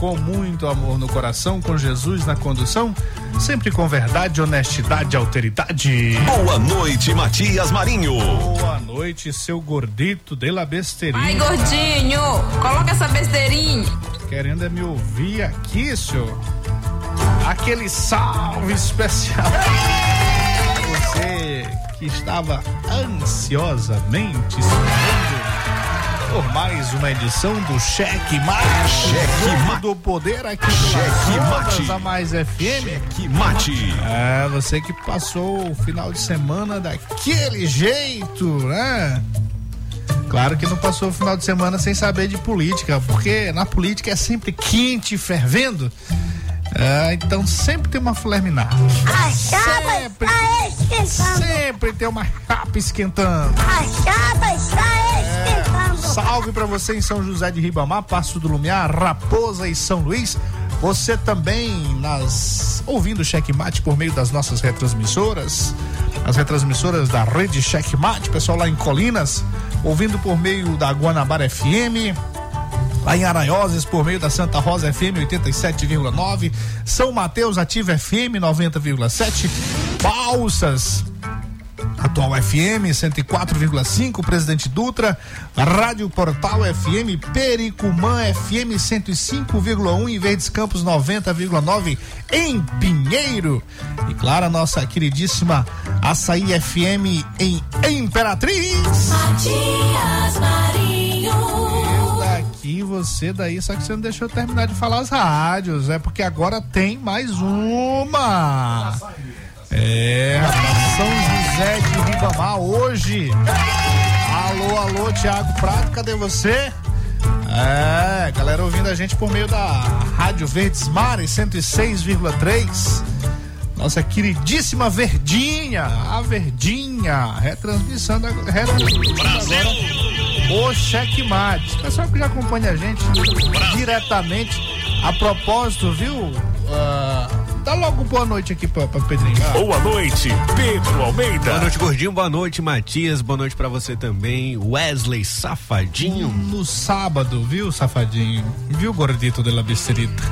Com muito amor no coração, com Jesus na condução, sempre com verdade, honestidade e alteridade. Boa noite, Matias Marinho. Boa noite, seu gordito de la besteirinha. Ai, gordinho, coloca essa besteirinha. Querendo é me ouvir aqui, senhor? Aquele salve especial. Você que estava ansiosamente esperando por mais uma edição do Cheque Mate. Cheque Mate. do poder aqui Cheque Mate. A mais FM. Cheque Mate. É, você que passou o final de semana daquele jeito, né? Claro que não passou o final de semana sem saber de política, porque na política é sempre quente e fervendo. É, então sempre tem uma filé minada. A chapa Sempre. está esquentando. Sempre tem uma chapa esquentando. A chapa está esquentando. Salve pra você em São José de Ribamar, Passo do Lumiar, Raposa e São Luís. Você também nas ouvindo Checkmate por meio das nossas retransmissoras, as retransmissoras da rede Checkmate, pessoal lá em Colinas, ouvindo por meio da Guanabara FM, lá em Aranhoses por meio da Santa Rosa FM 87,9, São Mateus Ativa FM 90,7, Balsas Atual FM 104,5, Presidente Dutra, Rádio Portal FM, Pericumã FM 105,1 e Verdes Campos 90,9 em Pinheiro. E claro, a nossa queridíssima Açaí FM em Imperatriz. Matias Marinho. Daqui, você daí, só que você não deixou eu terminar de falar as rádios, é porque agora tem mais uma. É, São José de Ribamar hoje. Alô, alô, Thiago Prato, cadê você? É, galera ouvindo a gente por meio da Rádio Verdes Mares 106,3. Nossa queridíssima Verdinha, a Verdinha, retransmissão da retransmissão agora o. Pessoal que já acompanha a gente diretamente. A propósito, viu? Ah, dá logo boa noite aqui pra, pra Pedrinho. Ah, Boa noite, Pedro Almeida. Boa noite, gordinho. Boa noite, Matias. Boa noite pra você também. Wesley Safadinho. no sábado, viu, safadinho? Viu, gordito de la besterita?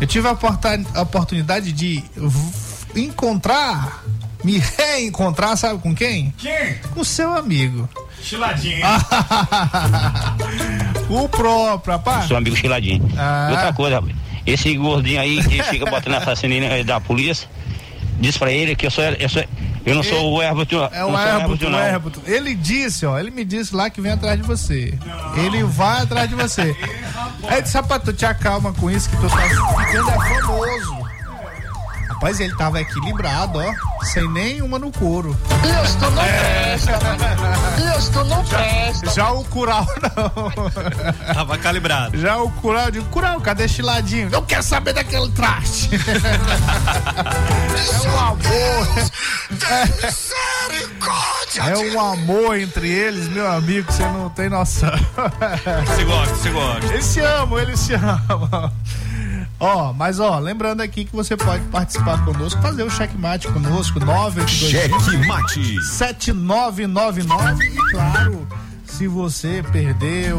Eu tive a, porta- a oportunidade de encontrar, me reencontrar, sabe com quem? Quem? Com seu amigo. Chiladinho. o próprio, rapaz. Seu amigo Chiladinho. Ah. E Outra coisa, rapaz, esse gordinho aí que fica botando assassinato da polícia, diz pra ele que eu sou, eu sou eu não sou o É o não sou Herbuto, o não. Herbuto. Ele disse, ó, ele me disse lá que vem atrás de você. Ele vai atrás de você. Aí disse, rapaz, tu te acalma com isso que tu tá ficando é famoso. Rapaz, ele tava equilibrado, ó, sem nenhuma no couro. Isto não presta. Isto não presta. Já o Curau não. Tava calibrado. Já o Curau, eu digo, Curau, cadê chiladinho? Não quero saber daquele traste. é um amor. É um amor entre eles, meu amigo, você não tem noção. Você gosta, você gosta. Eles se amam, eles se amam. Ó, mas ó, lembrando aqui que você pode participar conosco, fazer o checkmate conosco, 982 Checkmate. 7999 e claro, se você perdeu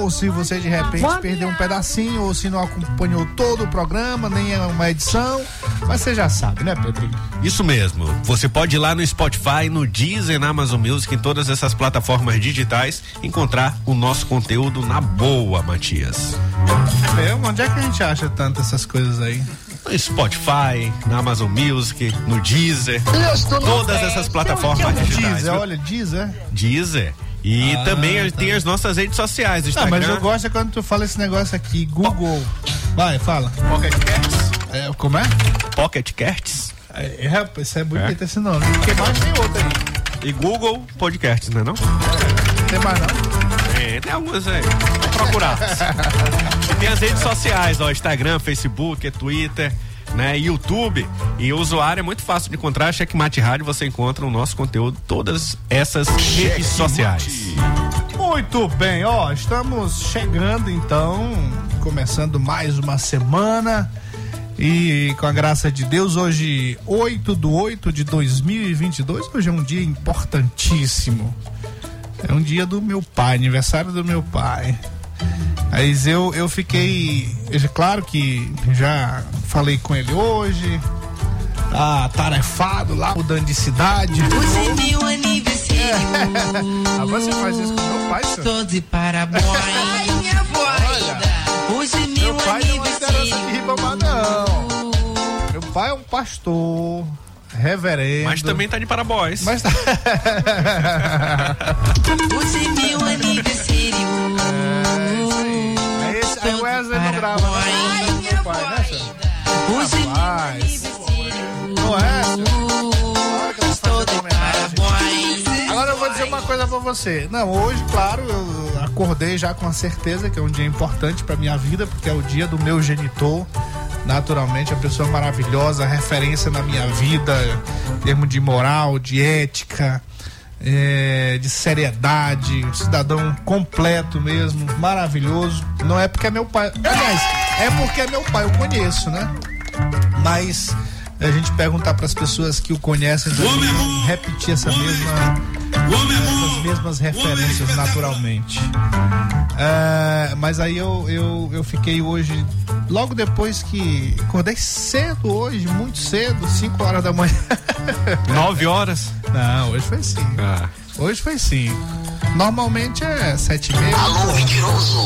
ou se você de repente perdeu um pedacinho ou se não acompanhou todo o programa, nem uma edição, mas você já sabe, né, Pedrinho? Isso mesmo. Você pode ir lá no Spotify, no Deezer, na Amazon Music, em todas essas plataformas digitais, encontrar o nosso conteúdo na boa, Matias. É, onde é que a gente acha tanto essas coisas aí? No Spotify, na Amazon Music, no Deezer, todas essas plataformas digitais. Deezer, olha, Deezer. Deezer. E Ah, também tá. tem as nossas redes sociais, Não, Instagram. mas eu gosto é quando tu fala esse negócio aqui, Google. Vai, fala. Pocket Casts. É, como é? Pocket Casts. É, é, rapaz, isso é bonito esse nome. Porque mais tem outro aí. E Google Podcasts, não é não? Tem mais não? É, tem algumas aí. Vou procurar. e tem as redes sociais, ó, Instagram, Facebook, Twitter, né, YouTube. E o usuário é muito fácil de encontrar, Checkmate Rádio, você encontra o nosso conteúdo, todas essas redes sociais. Muito bem, ó, estamos chegando então, começando mais uma semana. E com a graça de Deus, hoje, 8 do 8 de 2022, hoje é um dia importantíssimo. É um dia do meu pai, aniversário do meu pai. Mas eu, eu fiquei. eu- Claro que já falei com ele hoje. Tá tarefado lá, mudando de cidade. Hoje é meu aniversário. Ah, você faz isso com meu pai, senhor? Tô de parabéns. Hoje é Meu meu pai não é liderança de. Ribamar, não. Meu pai é um pastor, reverendo. Mas também tá de parabóis. Mas tá. Hoje é meu aniversário. Aí, o Wesley não grava né? Não, pai, né, Rapaz. Não é, Estou de parabéns. Agora eu vou dizer uma coisa pra você. Não, hoje, claro, eu acordei já com a certeza que é um dia importante pra minha vida, porque é o dia do meu genitor. Naturalmente, a pessoa maravilhosa, referência na minha vida, em termos de moral, de ética, é, de seriedade, um cidadão completo mesmo, maravilhoso. Não é porque é meu pai. Aliás, é porque é meu pai, eu conheço, né? Mas a gente perguntar para as pessoas que o conhecem também repetir essa mesma essas mesmas referências naturalmente. É, mas aí eu, eu, eu fiquei hoje, logo depois que acordei cedo hoje, muito cedo, 5 horas da manhã. Nove horas. Não, hoje foi 5. Ah. Hoje foi 5. Normalmente é 7 e meia. Alô, mentiroso!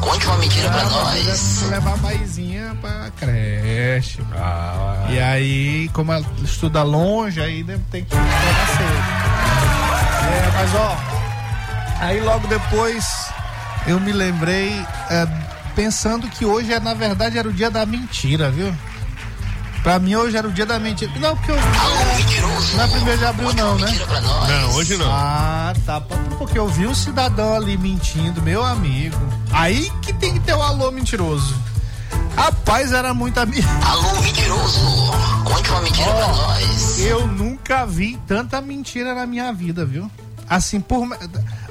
Conte uma mentira pra nós. levar a maisinha pra creche. Ah, E aí, como ela estuda longe, aí tem que levar cedo. É, mas ó, aí logo depois eu me lembrei, é, pensando que hoje, é, na verdade, era o dia da mentira, viu? Pra mim hoje era o dia da mentira. Não, porque eu. Não é primeiro de abril, não, né? Não, hoje não. Ah, tá. Porque eu vi um cidadão ali mentindo, meu amigo. Aí que tem que ter um alô mentiroso. Rapaz, era muito amigo. Alô, mentiroso! Conte uma mentira vi tanta mentira na minha vida, viu? Assim, por.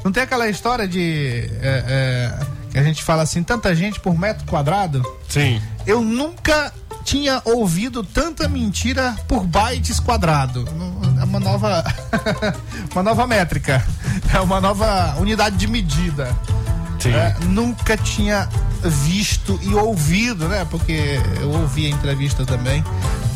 Não tem aquela história de. é, é, que a gente fala assim, tanta gente por metro quadrado? Sim. Eu nunca tinha ouvido tanta mentira por bytes quadrado. É uma nova. uma nova métrica. É uma nova unidade de medida. Sim. É, nunca tinha visto e ouvido, né? Porque eu ouvi a entrevista também.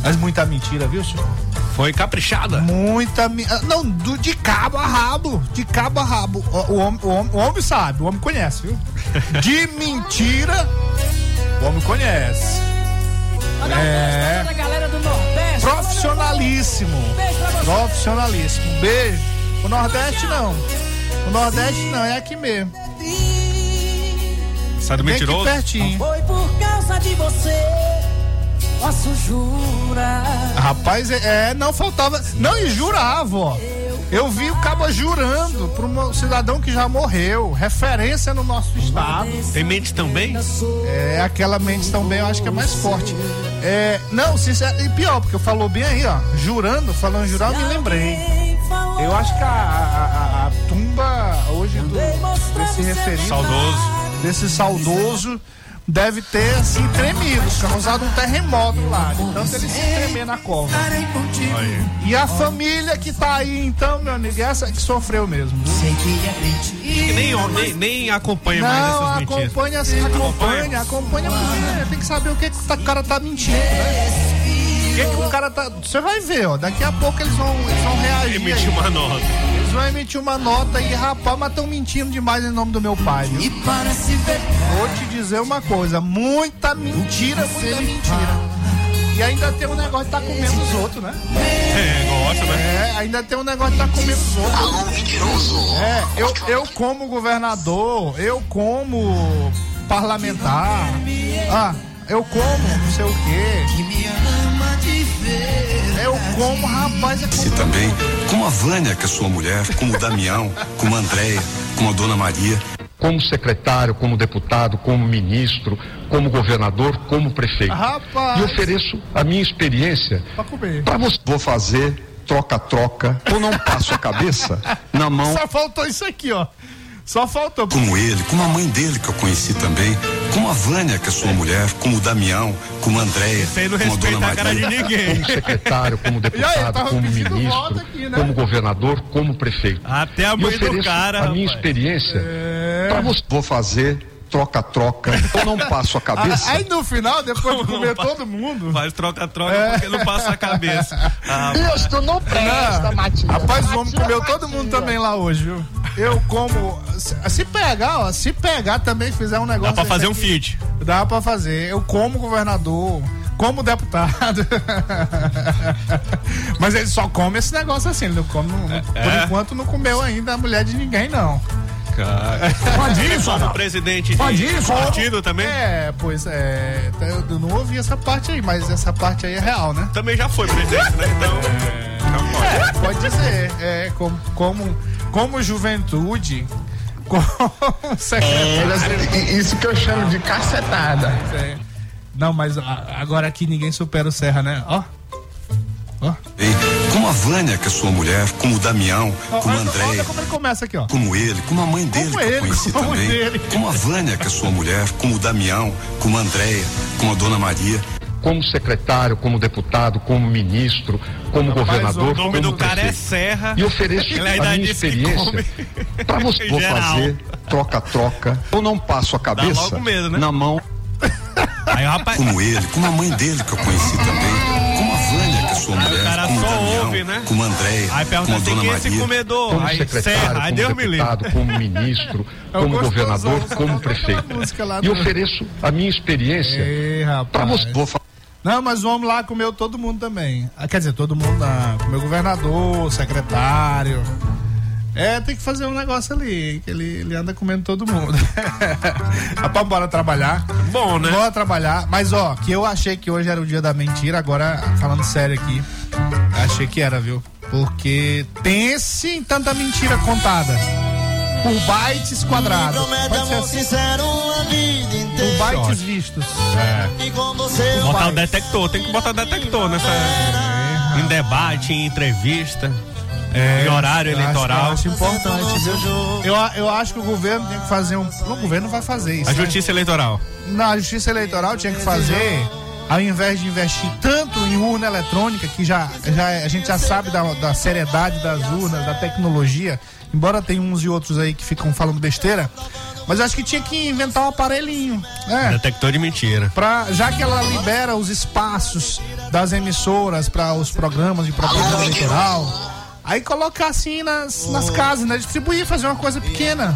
Mas muita mentira, viu, senhor? Foi caprichada. Muita. ah, Não, do, de cabo a rabo. De cabo a rabo. O, o homem, o, homem, o homem sabe, o homem conhece, viu? De mentira, o homem conhece. É. Toda a galera do Nordeste. Profissionalíssimo. Profissionalíssimo. Beijo. O Nordeste não. O Nordeste não, é aqui mesmo. Sai do Bem aqui mentiroso. pertinho. Foi por causa de você. Posso jurar. Rapaz, é, é, não faltava. Não, e jurava, ó. Eu vi o cabo jurando para um cidadão que já morreu, referência no nosso estado. Tem mente também? É, aquela mente também eu acho que é mais forte. É, não, sincero, e pior, porque falou bem aí, ó. Jurando, falando jurar, eu me lembrei. Eu acho que a, a- a- a tumba hoje do, desse referido, Saudoso. Desse saudoso, deve ter assim tremido, causado um terremoto lá. De tanto ele se tremer na cova. Aí. E a família que tá aí, então, meu amigo, essa que sofreu mesmo. viu? Que nem, nem, nem acompanha mais Não, essas mentiras. acompanha assim, acompanha, acompanha porque tem que saber o que, que o cara tá mentindo, né? O que, que o cara tá. Você vai ver, ó. Daqui a pouco eles vão, eles vão reagir. Emitir uma nota. Vão emitir uma nota e, rapaz, mas estão mentindo demais em nome do meu pai, viu? Vou te dizer uma coisa: muita mentira, muita mentira. E ainda tem um negócio de tá comendo os outros, né? É, gosta, né? É, ainda tem um negócio de tá comendo os outros. Alô, mentiroso. É, eu, eu como governador, eu como parlamentar, ah, eu como não sei o quê. Eu como, rapaz, é como... também, como a Vânia, que é sua mulher, como o Damião, como a Andréia, como a Dona Maria. como secretário, como deputado, como ministro, como governador, como prefeito. Rapaz. E ofereço a minha experiência pra comer. para você. Vou fazer troca-troca ou não passo a cabeça na mão. Só faltou isso aqui, ó. Só faltou. Como ele, como a mãe dele, que eu conheci também, como a Vânia, que é sua mulher, como o Damião, como a Andréia, como a Dona respeita a cara de Maria. ninguém. Como secretário, como aí, deputado, tava como ministro, aqui, né? como governador, como prefeito. Até a mãe do cara. a minha rapaz. experiência É. para você. Vou fazer troca-troca ou não passo a cabeça. Aí no final, depois de comer todo mundo. Faz troca-troca É. porque não passa a cabeça. Ah, Deus, tu não presta, Matias. Rapaz, o homem Matias, comeu todo Matias. mundo também lá hoje, viu? Eu como. Se, se pegar, ó, se pegar também, fizer um negócio. dá pra fazer um feed. Dá pra fazer. Eu como governador, como deputado. Mas ele só come esse negócio assim. Ele não come. não- não- por É. enquanto não comeu ainda a mulher de ninguém, não. Pode ir, como presidente de Pode ir, partido também? É, pois é. Eu não ouvi essa parte aí, mas essa parte aí é real, né? Também já foi presidente, né? Então. então pode. É, pode dizer. É, como, como, como juventude, como secretário. Isso que eu chamo de cacetada. É. Não, mas agora aqui ninguém supera o Serra, né? Ó. Ó. Como a Vânia, que é sua mulher, como o Damião, como a olha, Andréia. olha como ele começa aqui, ó. Como ele, como a mãe dele, Como que ele, eu conheci como também. dele. Como a Vânia, que é sua mulher, como o Damião, como a Andréia, como a Dona Maria. como secretário, como deputado, como ministro, como Rapaz, governador, O nome como do cara é. Serra. E ofereço Ele a minha experiência para você. Vou fazer troca-troca. Eu não passo a cabeça medo, né? na mão. Aí o rapaz. Como ele, como a mãe dele, que eu conheci também. Como o né? como a Andréia, Aí como pergunta a assim: Dona quem é esse comedor? Como Aí secretário. Aí Deus como deputado, como ministro, É o como governador, como prefeito. lá E ofereço a minha experiência para você. Não, mas o homem lá comeu todo mundo também. Ah, quer dizer, todo mundo não. Comeu governador, secretário. É, tem que fazer um negócio ali, que ele, ele anda comendo todo mundo. Rapaz, bora trabalhar. Bom, né? Bora trabalhar. Mas, ó, que eu achei que hoje era o dia da mentira, agora, falando sério aqui, achei que era, viu? Porque pense em tanta mentira contada. Por bytes quadrados. Pode ser assim. Por bytes vistos. Botar o detector, tem que botar o detector nessa. É, em debate, em entrevista, É, em horário eu acho- eleitoral. eu acho importante, viu? Eu, eu acho que o governo tem que fazer um. O governo vai fazer isso. A né? justiça eleitoral. Na justiça eleitoral tinha que fazer, ao invés de investir tanto em urna eletrônica, que já, já a gente já sabe da, da seriedade das urnas, da tecnologia, embora tem uns e outros aí que ficam falando besteira, mas acho que tinha que inventar um aparelhinho, né? Detector de mentira. Pra, já que ela libera os espaços das emissoras para os programas de propaganda eleitoral, aí colocar assim nas, nas casas, né? Distribuir, fazer uma coisa pequena,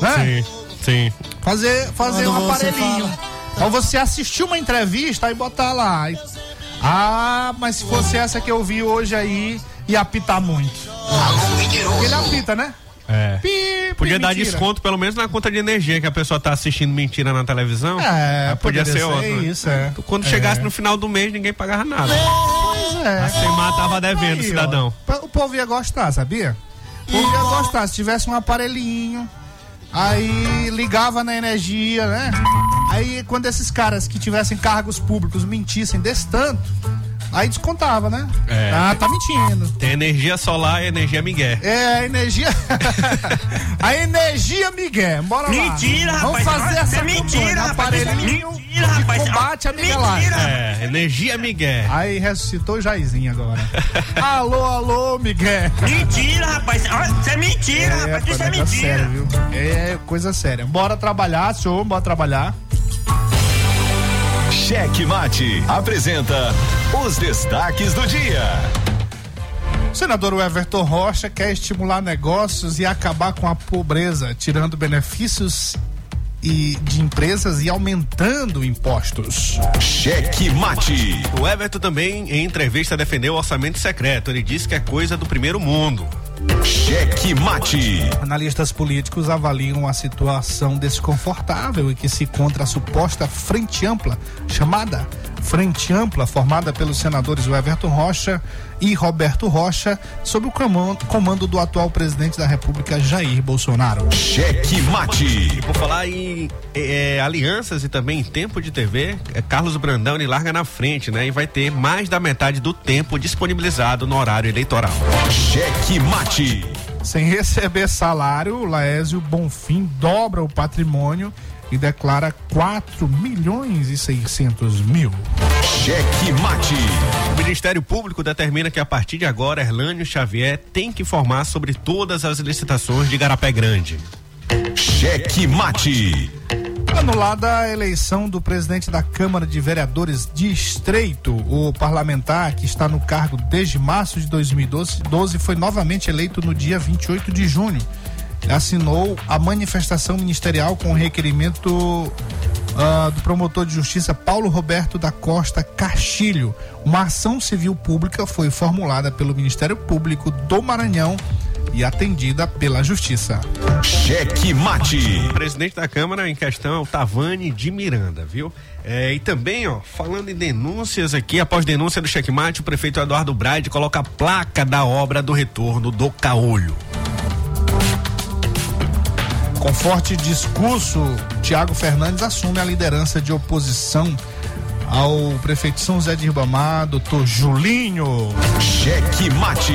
né? Sim, sim. Fazer, fazer Quando um aparelhinho. Ou você assistir uma entrevista e botar lá. Ah, mas se fosse essa que eu vi hoje aí, ia apitar muito. Ele apita, né? É. Pi, Podia dar mentira. desconto pelo menos na conta de energia que a pessoa tá assistindo mentira na televisão. É, Aí podia ser ser outro. né? isso, é. Quando É. chegasse no final do mês, ninguém pagava nada. Pois é. A SEMAR tava devendo, Aí, ó. cidadão. O povo ia gostar, sabia? O povo ia gostar. Se tivesse um aparelhinho, aí ligava na energia, né? Aí quando esses caras que tivessem cargos públicos mentissem desse tanto, aí descontava, né? É. Ah, tá mentindo. Tem energia solar e energia migué. É, a energia. a energia, Miguel. Bora lá. Mentira, Vamos rapaz. fazer Isso essa é mentira, rapaz. Aparelhinho Mentira, de rapaz. combate a Miguelagem. É, energia migué. Aí ressuscitou o Jairzinho agora. alô, alô, Miguel. Mentira, rapaz. Ah, Isso é mentira, É, rapaz. Isso é mentira. sério, viu? É coisa séria. Bora trabalhar, senhor, bora trabalhar. Cheque Mate apresenta os destaques do dia. O senador Everton Rocha quer estimular negócios e acabar com a pobreza, tirando benefícios e de empresas e aumentando impostos. Cheque Mate. O Everton também, em entrevista, defendeu o orçamento secreto. Ele disse que é coisa do primeiro mundo. Cheque Mate. Analistas políticos avaliam a situação desconfortável em que se encontra a suposta frente ampla, chamada Frente Ampla, formada pelos senadores Everton Rocha e Roberto Rocha, sob o comando, do atual presidente da República, Jair Bolsonaro. Cheque Mate. E por falar em eh, alianças e também em tempo de TV, eh, Carlos Brandão ele larga na frente, né? E vai ter mais da metade do tempo disponibilizado no horário eleitoral. Cheque Mate. Sem receber salário, Laésio Bonfim dobra o patrimônio e declara 4 milhões e 600 mil. Cheque Mate. O Ministério Público determina que a partir de agora, Erlânio Xavier tem que informar sobre todas as licitações de Garapé Grande. Cheque Mate. Anulada a eleição do presidente da Câmara de Vereadores de Estreito, o parlamentar que está no cargo desde março de 2012 12, foi novamente eleito no dia 28 de junho. Assinou a manifestação ministerial com o requerimento ah, do promotor de justiça Paulo Roberto da Costa Castilho. Uma ação civil pública foi formulada pelo Ministério Público do Maranhão e atendida pela Justiça. Cheque Mate. O presidente da Câmara em questão é o Tavani de Miranda, viu? É, e também, ó, falando em denúncias aqui, após denúncia do checkmate, o prefeito Eduardo Braide coloca a placa da obra do retorno do caolho. Com forte discurso, Tiago Fernandes assume a liderança de oposição ao prefeito São José de Ribamar, doutor Julinho. Cheque Mate.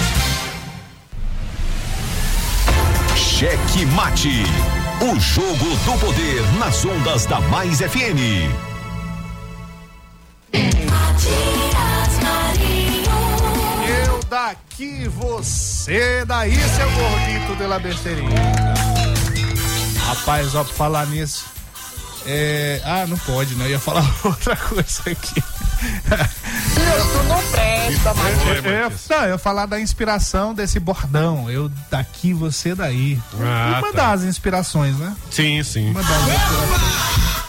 Cheque Mate. O jogo do poder nas ondas da Mais FM. Eu daqui, você daí, seu gordito de la besteirinha. Rapaz, ó, pra falar nisso. É... Ah, não pode, né? Eu ia falar outra coisa aqui. Isso não presta, não, eu ia falar da inspiração desse bordão. Eu daqui, você daí. Ah, Uma tá. das inspirações, né? Sim, sim. Uma das inspirações.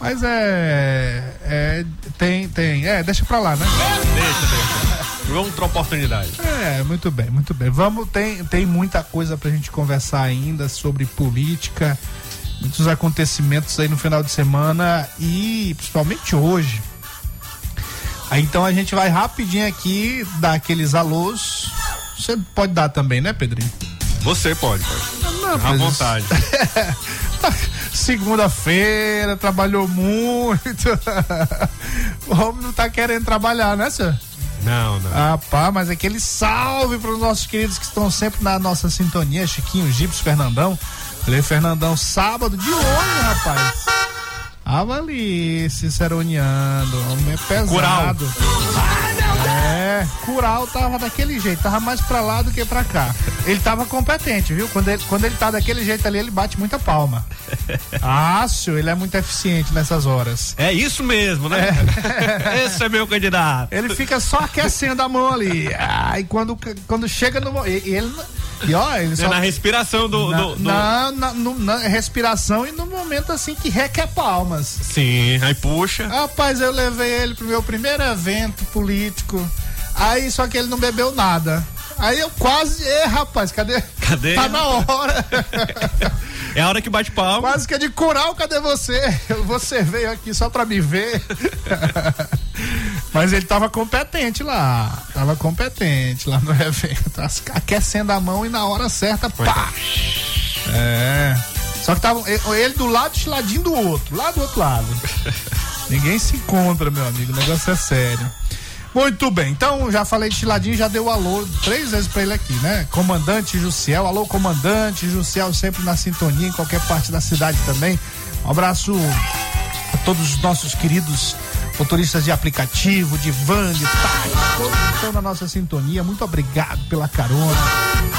Mas é, é. Tem, tem. É, deixa pra lá, né? Deixa, deixa. Outra oportunidade. É, muito bem, muito bem. Vamos, tem, tem muita coisa pra gente conversar ainda sobre política, muitos acontecimentos aí no final de semana e principalmente hoje. Então a gente vai rapidinho aqui dar aqueles alôs. Você pode dar também, né, Pedrinho? Você pode, pode. Não, À vontade. Segunda-feira, trabalhou muito. o homem não tá querendo trabalhar, né, senhor? Não, não. Ah, pá, mas aquele salve para os nossos queridos que estão sempre na nossa sintonia, Chiquinho, Gips, Fernandão. Falei, Fernandão, sábado de hoje, rapaz. Tava ali, ciceroneando, homem é pesado. Cural. É, Cural tava daquele jeito, tava mais pra lá do que pra cá. Ele tava competente, viu? Quando ele, quando ele tá daquele jeito ali, ele bate muita palma. Ácio, ele é muito eficiente nessas horas. É isso mesmo, né? Esse é meu candidato. Ele fica só aquecendo a mão ali. Ah, e quando, quando chega no. ele. E ó, ele É só. na respiração do. na, do- do- na, na- no- na respiração e no momento assim que requer palmas. Sim, aí puxa. Rapaz, eu levei ele pro meu primeiro evento político. Aí só que ele não bebeu nada. Aí eu quase. Ê, rapaz, cadê? Cadê? Tá na hora. É a hora que bate palma. Quase que é de cural, cadê você? Você veio aqui só pra me ver. Mas ele tava competente lá. Tava competente lá no evento. Aquecendo a mão e na hora certa, pá! É. Só que tava ele- do lado, chiladinho do outro. Lá do outro lado. Ninguém se encontra, meu amigo. O negócio é sério. Muito bem, então já falei de Chiladinho, já deu alô três vezes pra ele aqui, né? Comandante Jussiel, alô comandante Jussiel, sempre na sintonia, em qualquer parte da cidade também. Um abraço a todos os nossos queridos motoristas de aplicativo, de van, de táxi, todos que estão na nossa sintonia. Muito obrigado pela carona,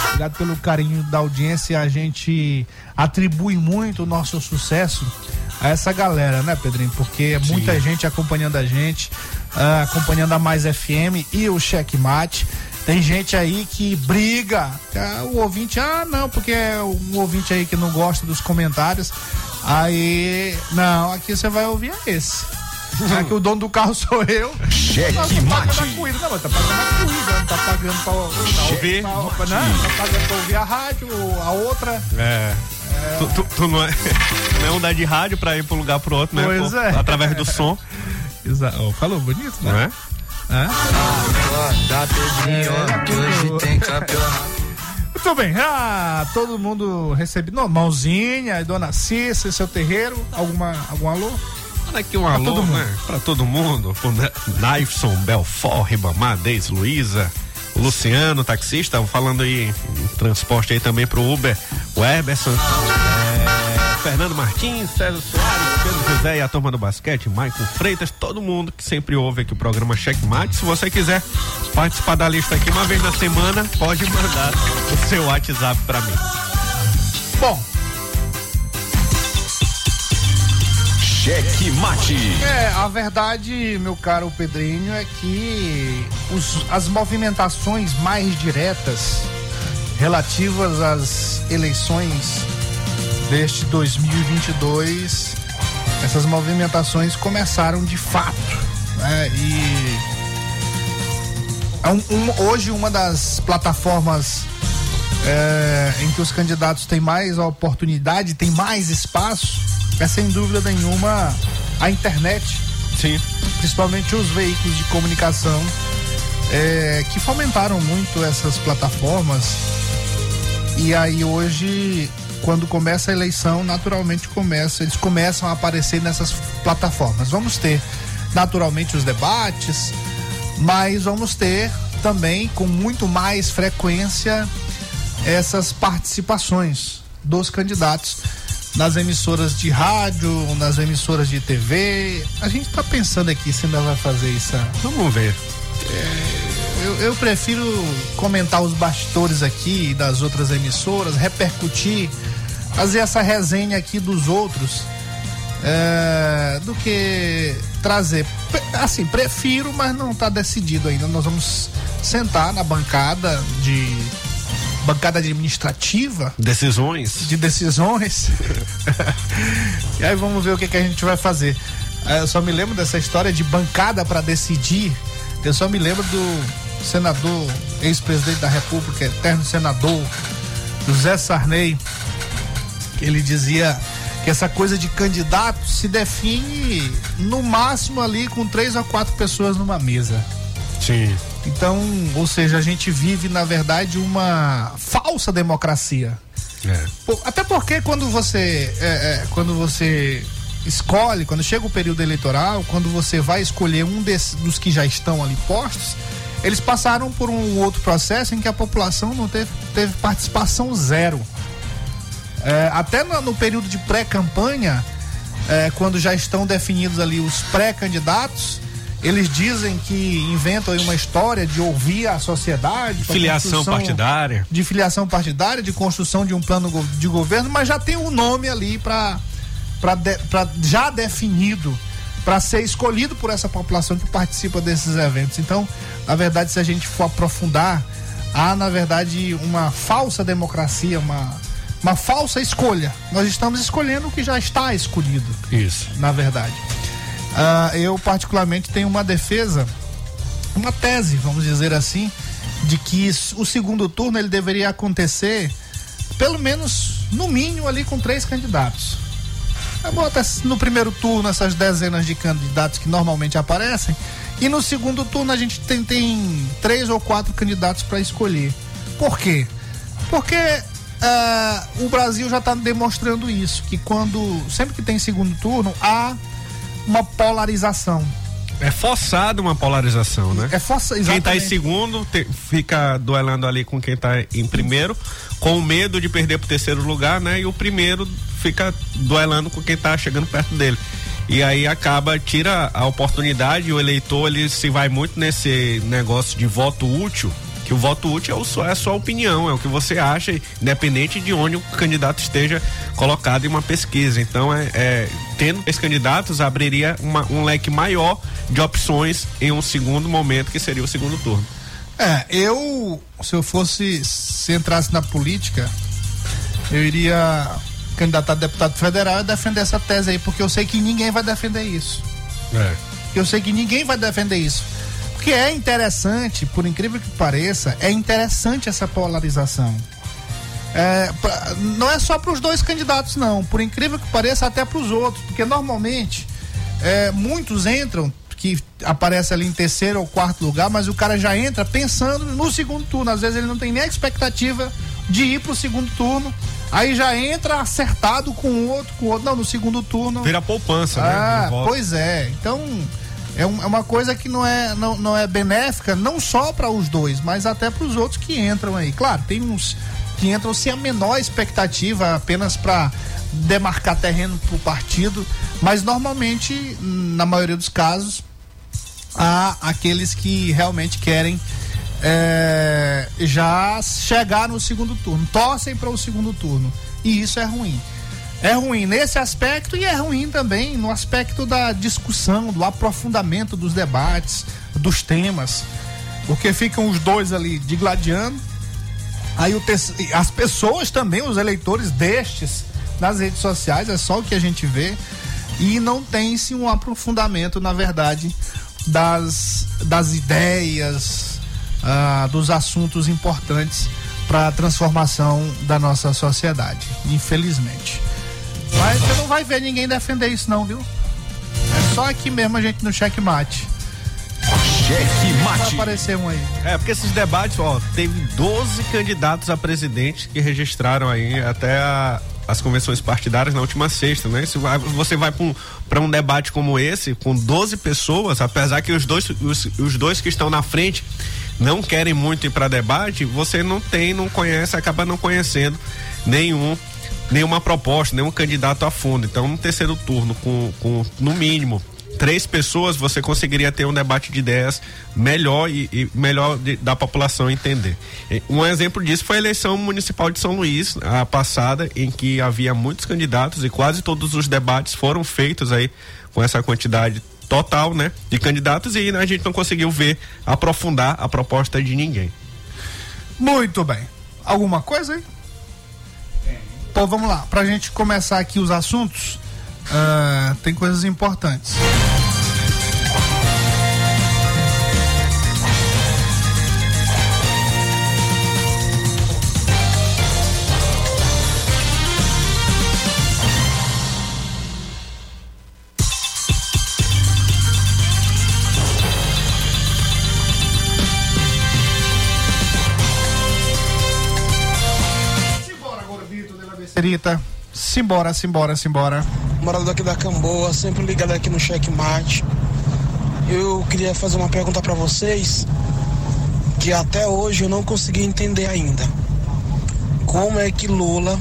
obrigado pelo carinho da audiência. A gente atribui muito o nosso sucesso a essa galera, né, Pedrinho? Porque é muita gente acompanhando a gente, ah, acompanhando a Mais FM e o Checkmate. Tem gente aí que briga. ah, o ouvinte, ah, não, porque é um ouvinte aí que não gosta dos comentários. Aí, não, aqui você vai ouvir esse. Aqui o dono do carro sou eu. Cheque tá mate. corrida, não, mas tá pagando a corrida, não tá pagando pra, pra ouvir. Pra, não, tá pagando pra ouvir a rádio, a outra. É. Tu, tu- tu não, é, não é um dar de rádio pra ir pra um lugar pro outro, né? Pois Pô, é. Através do som, Exa oh, falou bonito, né? não é? Hã? Acorda, Pedrinho, hoje tem campeonato. Muito bem, ah, todo mundo recebe. Não, mãozinha, dona Cissa, seu terreiro, alguma, algum alô? Olha aqui um alô, todo mundo. né? Pra todo mundo. Pro Ne- Naifson, Belfort, Ribamar, Deise, Luísa, Luciano, taxista, falando aí transporte aí também pro Uber, o Eberson, é, Fernando Martins, César Soares, Pedro José e a turma do basquete, Maicon Freitas, todo mundo que sempre ouve aqui o programa Checkmate. Se você quiser participar da lista aqui uma vez na semana, pode mandar o seu WhatsApp pra mim. Bom, Cheque Mate. É, a verdade, meu caro Pedrinho, é que os- as movimentações mais diretas relativas às eleições deste 2022, essas movimentações começaram de fato. Né? E é um- um- hoje uma das plataformas é, em que os candidatos têm mais oportunidade, têm mais espaço, é sem dúvida nenhuma a internet. Sim. Principalmente os veículos de comunicação é, que fomentaram muito essas plataformas. E aí hoje quando começa a eleição, naturalmente começa, eles começam a aparecer nessas plataformas. Vamos ter naturalmente os debates, mas vamos ter também com muito mais frequência essas participações dos candidatos nas emissoras de rádio, nas emissoras de TV. A gente está pensando aqui se ainda vai fazer isso. Vamos ver. É, eu, eu, prefiro comentar os bastidores aqui das outras emissoras, repercutir, fazer essa resenha aqui dos outros, é, do que trazer. Assim, prefiro, mas não está decidido ainda. Nós vamos sentar na bancada de bancada administrativa. Decisões. De decisões. e aí vamos ver o que, que a gente vai fazer. É, eu só me lembro dessa história de bancada para decidir. Eu só me lembro do senador, ex-presidente da República, eterno senador, José Sarney, que ele dizia que essa coisa de candidato se define no máximo ali com três ou quatro pessoas numa mesa. Sim. Então, ou seja, a gente vive, na verdade, uma falsa democracia. É. Até porque quando você, é, é, quando você escolhe, quando chega o período eleitoral, quando você vai escolher um dos que já estão ali postos, eles passaram por um outro processo em que a população não teve, teve participação zero. É, até no, no, período de pré-campanha, é, quando já estão definidos ali os pré-candidatos, eles dizem que inventam uma história de ouvir a sociedade. Filiação partidária. De filiação partidária, de construção de um plano de governo, mas já tem um nome ali para de, já definido para ser escolhido por essa população que participa desses eventos. Então, na verdade, se a gente for aprofundar, há na verdade uma falsa democracia, uma uma falsa escolha. Nós estamos escolhendo o que já está escolhido. Isso. Na verdade. Uh, eu, particularmente, tenho uma defesa, uma tese, vamos dizer assim, de que o segundo turno ele deveria acontecer, pelo menos, no mínimo, ali com três candidatos. Bota no primeiro turno essas dezenas de candidatos que normalmente aparecem, e no segundo turno a gente tem, tem três ou quatro candidatos para escolher. Por quê? Porque uh, o Brasil já está demonstrando isso, que quando sempre que tem segundo turno há uma polarização. É forçado uma polarização, né? É. Quem está em segundo te, fica duelando ali com quem está em primeiro, com medo de perder para o terceiro lugar, né? E o primeiro fica duelando com quem está chegando perto dele. E aí acaba, tira a oportunidade, o eleitor ele se vai muito nesse negócio de voto útil, que o voto útil é, o, é a sua opinião, é o que você acha, independente de onde o candidato esteja colocado em uma pesquisa. Então, é, é tendo esses candidatos, abriria uma, um leque maior de opções em um segundo momento, que seria o segundo turno. É, eu, se eu fosse, se entrasse na política, eu iria candidatar a deputado federal e defender essa tese aí, porque eu sei que ninguém vai defender isso. É. Eu sei que ninguém vai defender isso que é interessante, por incrível que pareça, é interessante essa polarização. É, pra, não é só para os dois candidatos, não. Por incrível que pareça, até para os outros, porque normalmente é, muitos entram que aparece ali em terceiro ou quarto lugar, mas o cara já entra pensando no segundo turno. Às vezes ele não tem nem a expectativa de ir para o segundo turno. Aí já entra acertado com o outro, com o outro. Não, no segundo turno. Vira poupança, né? ah, né? Pois é. Então é, um, é uma coisa que não é, não, não é benéfica, não só para os dois, mas até para os outros que entram aí. Claro, tem uns que entram sem a menor expectativa, apenas para demarcar terreno para o partido, mas normalmente, na maioria dos casos, há aqueles que realmente querem é, já chegar no segundo turno, torcem para o segundo turno. E isso é ruim. É ruim nesse aspecto e é ruim também no aspecto da discussão, do aprofundamento dos debates, dos temas. Porque ficam os dois ali digladiando. Aí o as pessoas também, os eleitores destes, nas redes sociais, é só o que a gente vê. E não tem-se um aprofundamento, na verdade, das, das ideias, ah, dos assuntos importantes para a transformação da nossa sociedade, infelizmente. Mas você não vai ver ninguém defender isso não, viu? É só aqui mesmo a gente no checkmate. Checkmate. Vai aparecer um aí. É, porque esses debates, ó, teve 12 candidatos a presidente que registraram aí até a, as convenções partidárias na última sexta, né? Se vai, você vai para um, um, debate como esse, com 12 pessoas, apesar que os dois, os, os dois que estão na frente não querem muito ir para debate, você não tem, não conhece, acaba não conhecendo nenhum nenhuma proposta, nenhum candidato a fundo. Então, no terceiro turno, com, com no mínimo três pessoas, você conseguiria ter um debate de ideias melhor e, e melhor de, da população entender. Um exemplo disso foi a eleição municipal de São Luís, a passada, em que havia muitos candidatos e quase todos os debates foram feitos aí com essa quantidade total, né, de candidatos e a gente não conseguiu ver aprofundar a proposta de ninguém. Muito bem. Alguma coisa aí? Pô, vamos lá. Pra gente começar aqui os assuntos, uh, tem coisas importantes. Rita. Simbora, simbora, simbora. Morado daqui da Camboa, sempre ligado aqui no Checkmate. Eu queria fazer uma pergunta para vocês que até hoje eu não consegui entender ainda. Como é que Lula,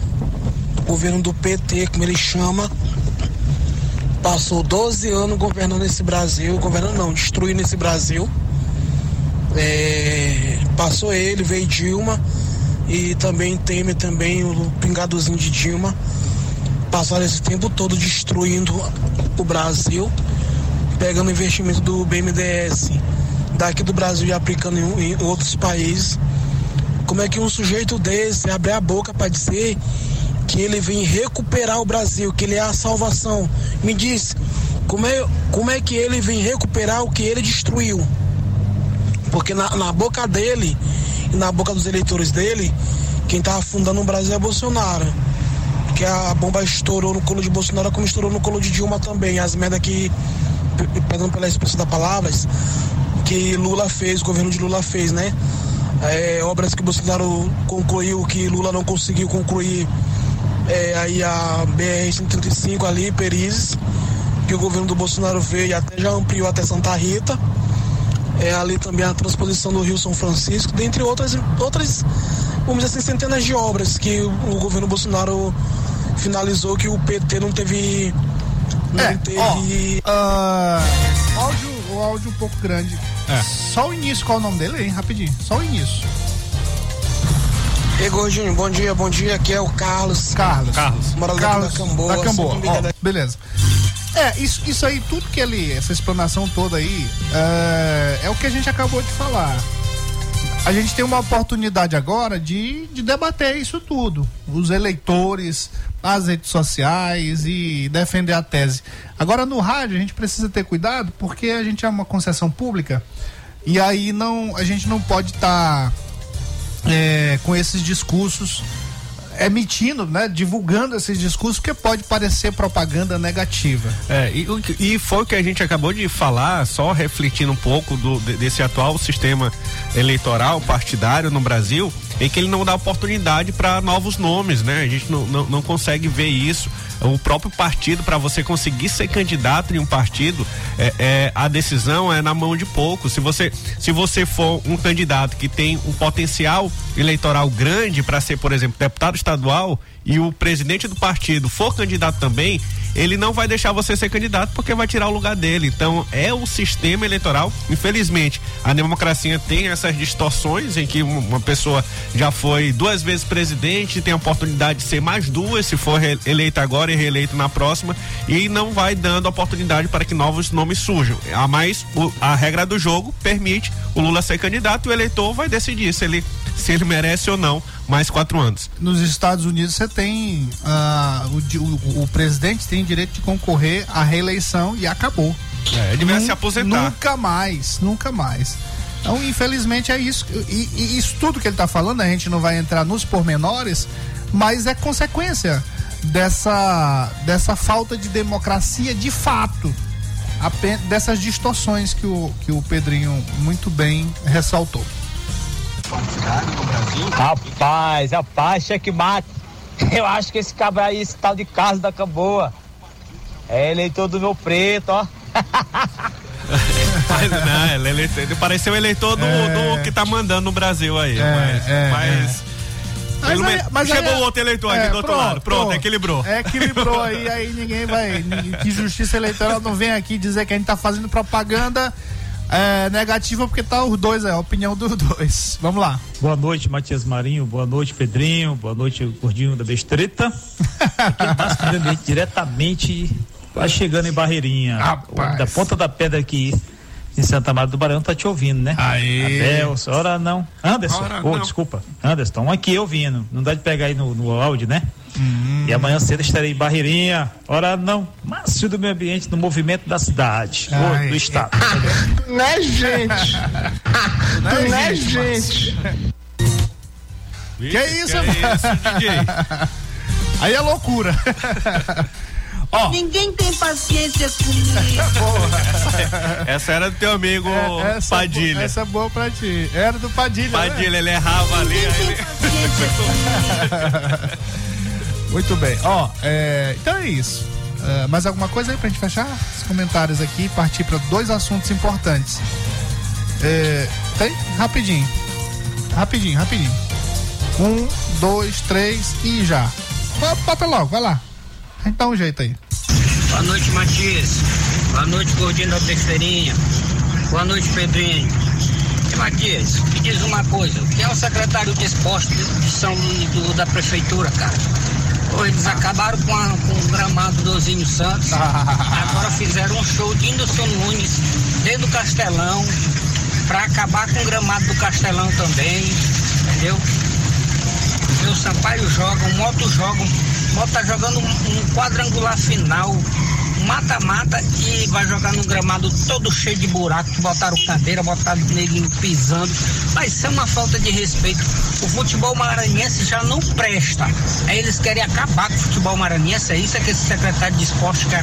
governo do PT, como ele chama, passou 12 anos governando esse Brasil, governando não, destruindo esse Brasil. É, passou ele, veio Dilma e também Temer, também o pingadozinho de Dilma, passaram esse tempo todo destruindo o Brasil, pegando investimento do BNDES daqui do Brasil e aplicando em, em outros países. Como é que um sujeito desse abre a boca para dizer que ele vem recuperar o Brasil, que ele é a salvação? Me diz, como é, como é que ele vem recuperar o que ele destruiu? Porque na, na boca dele e na boca dos eleitores dele, quem tá afundando o Brasil é Bolsonaro. Que a bomba estourou no colo de Bolsonaro, como estourou no colo de Dilma também. As merdas que, perdão pela expressão das palavras, que Lula fez, o governo de Lula fez, né? É, obras que Bolsonaro concluiu, que Lula não conseguiu concluir. É, aí a BR-135 ali, Perizes, que o governo do Bolsonaro veio e até já ampliou até Santa Rita é, ali também a transposição do Rio São Francisco, dentre outras, outras, vamos dizer assim, centenas de obras que o, o governo Bolsonaro finalizou que o PT não teve. Não é, teve. Ó, uh, áudio, o áudio um pouco grande. É. Só o início, qual é o nome dele, hein? Rapidinho. Só o início. Ei, Gordinho, bom dia, bom dia. Aqui é o Carlos. Carlos. Carlos. Morador Carlos da Camboa. Da Camboa. Ó, beleza. É, isso, isso aí, tudo que ele, essa explanação toda aí, é, é o que a gente acabou de falar. A gente tem uma oportunidade agora de, de debater isso tudo. Os eleitores, as redes sociais e defender a tese. Agora no rádio a gente precisa ter cuidado porque a gente é uma concessão pública e aí não a gente não pode estar tá, é, com esses discursos emitindo, né, divulgando esses discursos, porque pode parecer propaganda negativa. É, e, e foi o que a gente acabou de falar, só refletindo um pouco do, desse atual sistema eleitoral partidário no Brasil, em que ele não dá oportunidade para novos nomes, né? A gente não, não, não consegue ver isso o próprio partido, para você conseguir ser candidato em um partido, é, é, a decisão é na mão de poucos. Se você, se você for um candidato que tem um potencial eleitoral grande para ser, por exemplo, deputado estadual e o presidente do partido for candidato também, ele não vai deixar você ser candidato porque vai tirar o lugar dele. Então é o sistema eleitoral. Infelizmente, a democracia tem essas distorções em que uma pessoa já foi duas vezes presidente, tem a oportunidade de ser mais duas se for eleita agora e reeleito na próxima e não vai dando oportunidade para que novos nomes surjam. A mais a regra do jogo permite o Lula ser candidato, o eleitor vai decidir se ele se ele merece ou não mais quatro anos. Nos Estados Unidos você tem uh, o, o, o, presidente tem direito de concorrer à reeleição e acabou. É, ele vai se aposentar. Nunca mais, nunca mais. Então, infelizmente, é isso. E, e isso tudo que ele está falando, a gente não vai entrar nos pormenores, mas é consequência dessa, dessa falta de democracia de fato. Dessas distorções que o, que o Pedrinho muito bem ressaltou. Rapaz, rapaz, checkmate. Eu acho que esse cabra aí, esse tal de Carlos da Camboa, é eleitor do meu preto, ó. Mas, não, ele, é eleitor, ele pareceu eleitor do, É. do que tá mandando no Brasil aí. É, mas. é, mas pelo aí- menos- mas chegou aí- outro eleitor aqui é, do outro lado. Pronto, equilibrou. É, equilibrou aí, aí ninguém vai. Que justiça eleitoral não vem aqui dizer que a gente tá fazendo propaganda é, negativa porque tá os dois, é a opinião dos dois. Vamos lá. Boa noite, Matias Marinho. Boa noite, Pedrinho. Boa noite, Gordinho da Bestreta. Aqui Grande, diretamente, quase chegando em Barreirinha. Rapaz. Da ponta da pedra aqui em Santa Maria do Barão tá te ouvindo, né? Aê. Abel, ora não. Anderson, Ora ô, não. desculpa. Anderson, estão aqui ouvindo. Não dá de pegar aí no, no áudio, né? Hum. E amanhã cedo estarei em Barreirinha. Ora não. Márcio do meio ambiente no movimento da cidade. Ai. do estado. Né, gente? Né, gente? Que isso, que é isso, DJ? Aí é loucura. Ó, Ninguém tem paciência comigo. Essa era do teu amigo é- essa, Padilha. essa é boa pra ti. Era do Padilha. né? Padilha, ele errava ali. aí ele- Muito bem. Ó, é, então é isso. É, mais alguma coisa aí pra gente fechar os comentários aqui e partir para dois assuntos importantes. É, tem? Rapidinho. Rapidinho, rapidinho. Um, dois, três e já. Bota logo, vai lá. A gente dá um jeito aí. Boa noite, Matias. Boa noite, Gordinho da Besteirinha. Boa noite, Pedrinho. E, Matias, me diz uma coisa. Quem é o secretário de esporte de São do- da prefeitura, cara? Eles acabaram com, a- com o gramado do Zinho Santos. Agora fizeram um show de Whindersson Nunes dentro do Castelão pra acabar com o gramado do Castelão também. Entendeu? O Sampaio joga, o Moto joga, o Moto tá jogando um, quadrangular final, mata-mata e vai jogar num gramado todo cheio de buraco, que botaram cadeira, botaram neguinho pisando. Mas isso é uma falta de respeito. O futebol maranhense já não presta. Aí eles querem acabar com o futebol maranhense, é isso é que esse secretário de esporte quer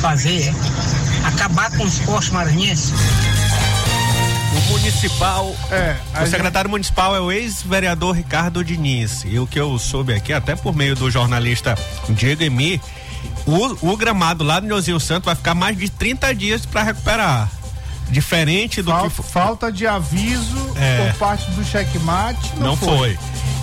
fazer, é? Acabar com o esporte maranhense. Municipal. É, o secretário municipal é o ex-vereador Ricardo Diniz. E o que eu soube aqui, até por meio do jornalista Diego Emi, o, o gramado lá do Nhozinho Santo vai ficar mais de 30 dias para recuperar. Diferente do Fal- que. Falta de aviso É. por parte do checkmate. Não, Não foi.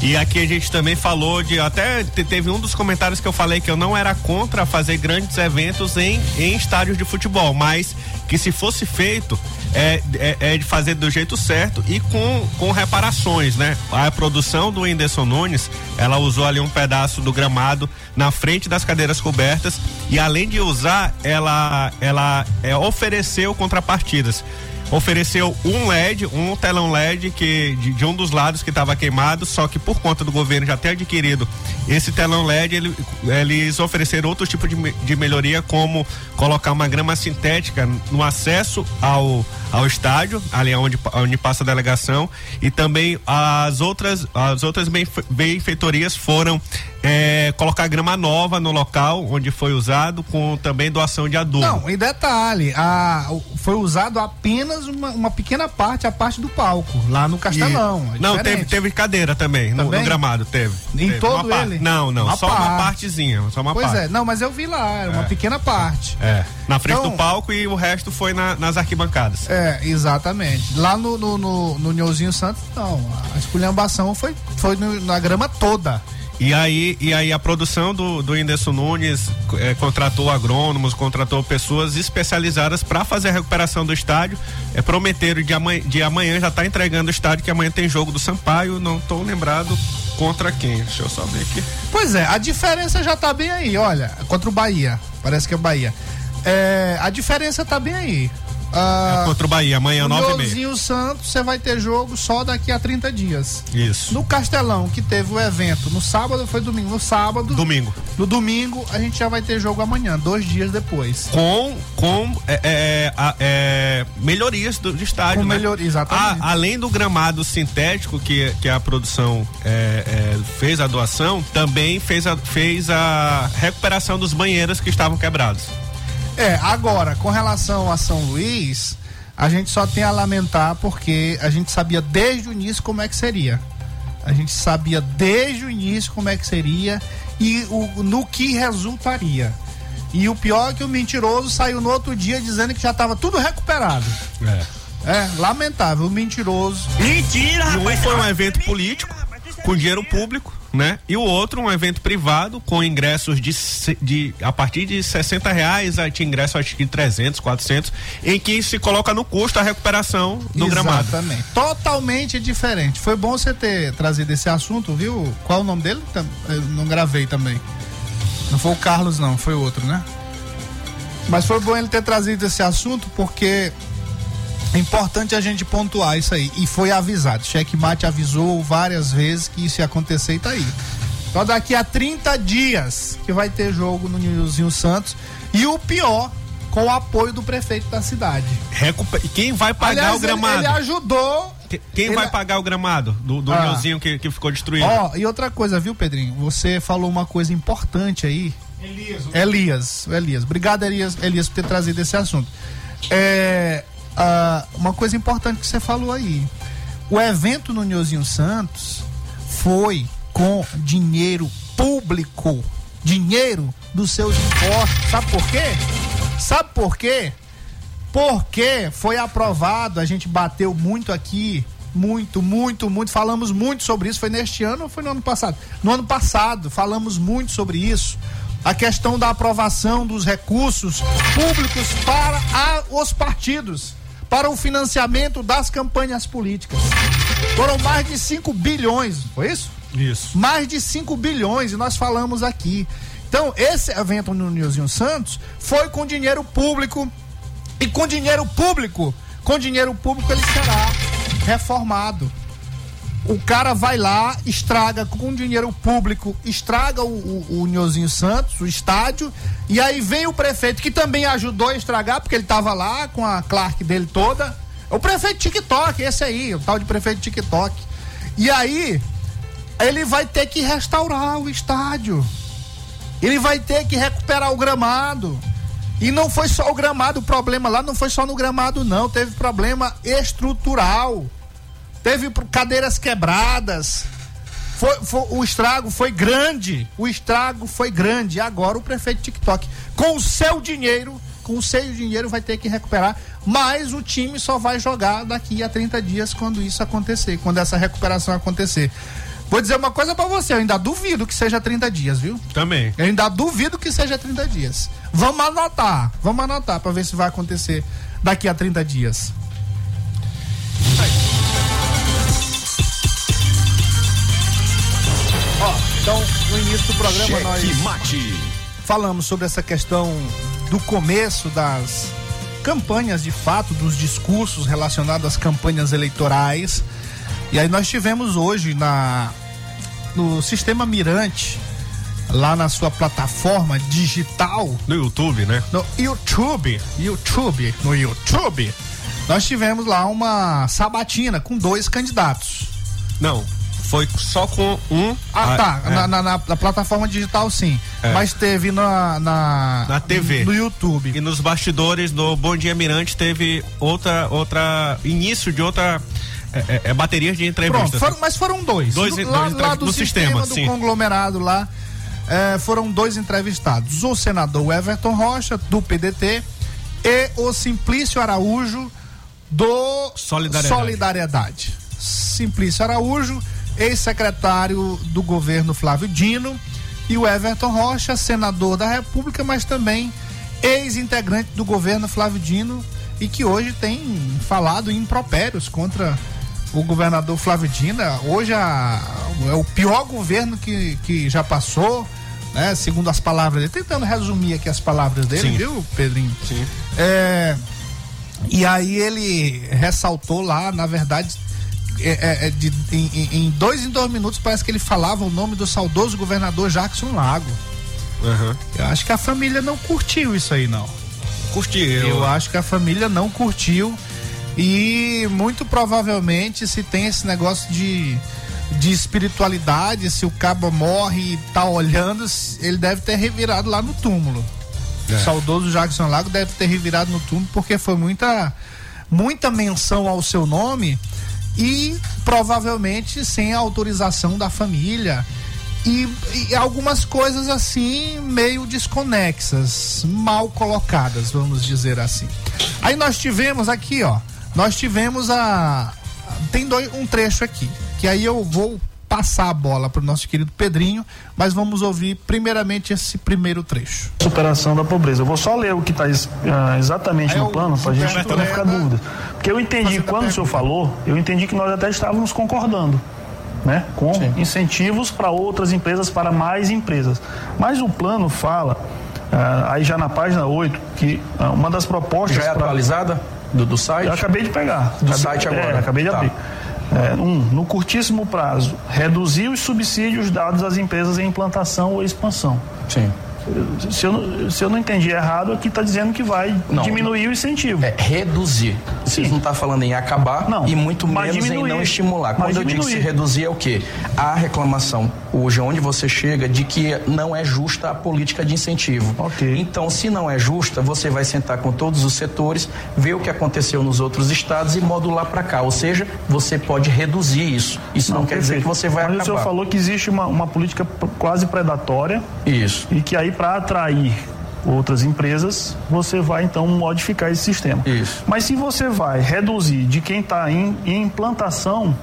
E aqui a gente também falou de. Até te- teve um dos comentários que eu falei que eu não era contra fazer grandes eventos em, em estádios de futebol, mas que se fosse feito é, é, é de fazer do jeito certo e com, com reparações, né? A produção do Whindersson Nunes, ela usou ali um pedaço do gramado na frente das cadeiras cobertas e além de usar, ela, ela é, ofereceu contrapartidas ofereceu um LED, um telão LED que de, de um dos lados que estava queimado, só que por conta do governo já ter adquirido esse telão LED, ele- eles ofereceram outro tipo de, de melhoria, como colocar uma grama sintética no acesso ao, ao estádio, ali onde, pa- onde passa a delegação, e também as outras as outras benfe- benfeitorias foram eh, colocar grama nova no local onde foi usado, com também doação de adubo. Não, e detalhe, a, foi usado apenas uma, uma pequena parte, a parte do palco, lá no Castelão. é não, teve, teve cadeira também, no- No, Também? gramado, teve. Em Teve todo uma ele? Não, não, Uma só uma parte. partezinha, só uma Pois parte. é, não, mas eu vi lá, era uma É. pequena parte. É, na frente Então- do palco e o resto foi na- nas arquibancadas. É, exatamente. Lá no, no, no, no Santos, não. A esculhambação foi, foi no- na grama toda. E aí, e aí a produção do, do Whindersson Nunes eh, contratou agrônomos, contratou pessoas especializadas para fazer a recuperação do estádio. É, prometeram de amanhã, de amanhã já tá entregando o estádio, que amanhã tem jogo do Sampaio, não tô lembrado contra quem. Deixa eu só ver aqui. Pois é, a diferença já tá bem aí, olha, contra o Bahia. Parece que é o Bahia. É, a diferença tá bem aí. Ah, É contra o Bahia, amanhã, no nove e meia. Santos, você vai ter jogo só daqui a 30 dias. Isso. No Castelão, que teve o evento no sábado, foi domingo? No sábado. Domingo. No domingo, a gente já vai ter jogo amanhã, dois dias depois. com com é, é, é, melhorias do, do estádio, Com né? melhor- exatamente. A- além do gramado sintético que, que a produção é, é, fez a doação, também fez a, fez a recuperação dos banheiros que estavam quebrados. É, agora, com relação a São Luís, a gente só tem a lamentar porque a gente sabia desde o início como é que seria. A gente sabia desde o início como é que seria e o, no que resultaria. E o pior é que o mentiroso saiu no outro dia dizendo que já estava tudo recuperado. É. É, lamentável, o mentiroso. Mentira, E um rapaz. foi um evento político com dinheiro público, né? E o outro um evento privado com ingressos de, de a partir de 60 reais, aí tinha ingresso acho que 300, 400, em que se coloca no custo a recuperação do gramado. Exatamente. Totalmente diferente. Foi bom você ter trazido esse assunto, viu? Qual o nome dele? Eu não gravei também. Não foi o Carlos, não, foi outro, né? Mas foi bom ele ter trazido esse assunto porque é importante a gente pontuar isso aí. E foi avisado. Checkmate avisou várias vezes que isso ia acontecer e tá aí. Só daqui a 30 dias que vai ter jogo no Nilzinho Santos. E o pior, com o apoio do prefeito da cidade. Recupe- e Quem vai pagar Aliás, o gramado? Ele, ele ajudou. Que- Quem ele- vai pagar o gramado do, do Ah. Nilzinho que, que ficou destruído? Ó, e outra coisa, viu, Pedrinho? Você falou uma coisa importante aí. Elias. Elias, Elias. Obrigado, Elias, Elias, por ter trazido esse assunto. É, ah, uma coisa importante que você falou aí. O evento no Nhozinho Santos foi com dinheiro público. Dinheiro dos seus impostos. Sabe por quê? Sabe por quê? Porque foi aprovado, a gente bateu muito aqui, muito, muito, muito, falamos muito sobre isso. Foi neste ano ou foi no ano passado? No ano passado, falamos muito sobre isso. A questão da aprovação dos recursos públicos para a- os partidos, para o financiamento das campanhas políticas. Foram mais de 5 bilhões, foi isso? Isso. Mais de 5 bilhões, e nós falamos aqui. Então, esse evento no Nilzinho Santos foi com dinheiro público. E com dinheiro público, com dinheiro público ele será reformado. O cara vai lá, estraga com dinheiro público, estraga o, o, o Santos, o estádio, e aí vem o prefeito que também ajudou a estragar, porque ele tava lá com a Clark dele toda. O prefeito TikTok, esse aí, o tal de prefeito TikTok. E aí, ele vai ter que restaurar o estádio. Ele vai ter que recuperar o gramado. E não foi só o gramado, o problema lá não foi só no gramado, não. Teve problema estrutural. Teve cadeiras quebradas. Foi, foi- o estrago foi grande. O estrago foi grande. Agora o prefeito TikTok, com o seu dinheiro, com o seu dinheiro, vai ter que recuperar. Mas o time só vai jogar daqui a 30 dias quando isso acontecer, quando essa recuperação acontecer. Vou dizer uma coisa pra você, eu ainda duvido que seja 30 dias, viu? Também. Eu ainda duvido que seja 30 dias. Vamos anotar, vamos anotar pra ver se vai acontecer daqui a 30 dias. Então, no início do programa nós Cheque mate. falamos sobre essa questão do começo das campanhas de fato, dos discursos relacionados às campanhas eleitorais. E aí nós tivemos hoje na no sistema Mirante, lá na sua plataforma digital, No YouTube, né? no YouTube, YouTube, no YouTube, nós tivemos lá uma sabatina com dois candidatos. Não, foi só com um. Ah, tá. é. Na, na- na- plataforma digital, sim. É. Mas teve na, na. Na TV. No YouTube. E nos bastidores do Bom Dia Mirante teve outra, outra início de outra é, é, é, bateria de entrevistas. Pronto, foram- mas foram dois. Dois- Do- dois lá, do no sistema, sistema, do sim. conglomerado lá, é, foram dois entrevistados. O senador Everton Rocha, do PDT, e o Simplício Araújo, do Solidariedade. Solidariedade. Simplício Araújo, ex-secretário do governo Flávio Dino, e o Everton Rocha, senador da República, mas também ex-integrante do governo Flávio Dino e que hoje tem falado em impropérios contra o governador Flávio Dino. Hoje a- é o pior governo que, que já passou, né? Segundo as palavras dele. Tentando resumir aqui as palavras dele, Sim. viu, Pedrinho? Sim. É, e aí ele ressaltou lá, na verdade, é, é, é, de- em, em- dois em dois minutos parece que ele falava o nome do saudoso governador Jackson Lago. Aham. Eu acho que a família não curtiu isso aí, não. Curti. Eu, Eu, acho que a família não curtiu e muito provavelmente se tem esse negócio de, de espiritualidade, se o cabo morre e tá olhando, ele deve ter revirado lá no túmulo. É. O saudoso Jackson Lago deve ter revirado no túmulo porque foi muita muita menção ao seu nome e provavelmente sem a autorização da família. E, e, algumas coisas assim meio desconexas, mal colocadas, vamos dizer assim. Aí nós tivemos aqui, ó, nós tivemos a tem dois, um trecho aqui, que aí eu vou passar a bola para o nosso querido Pedrinho, mas vamos ouvir primeiramente esse primeiro trecho. Superação da pobreza. Eu vou só ler o que está uh, exatamente Aí no plano para a gente não ficar dúvida. Porque eu entendi, quando o senhor falou, eu entendi que nós até estávamos concordando. Né, com Sim. incentivos para outras empresas, para mais empresas. Mas o plano fala, uh, aí já na página 8, que uh, uma das propostas. Já é pra... atualizada do, do site? Eu acabei de pegar. Do acabei, site agora. É, acabei de tá. abrir. É, um, no curtíssimo prazo, reduzir os subsídios dados às empresas em implantação ou expansão. Sim. Se eu, se eu não entendi errado, aqui está dizendo que vai não, diminuir o incentivo. É reduzir. Vocês não está falando em acabar não, e muito menos diminuir, em não estimular. Quando eu digo se reduzir é o quê? A reclamação hoje onde você chega de que não é justa a política de incentivo. Okay. Então, se não é justa, você vai sentar com todos os setores, ver o que aconteceu nos outros estados e modular para cá. Ou seja, você pode reduzir isso. Isso não, não quer dizer que você vai Mas acabar. o senhor falou que existe uma, uma política quase predatória. Isso. E que aí para atrair outras empresas, você vai então modificar esse sistema. Isso. Mas se você vai reduzir de quem está em, em implantação.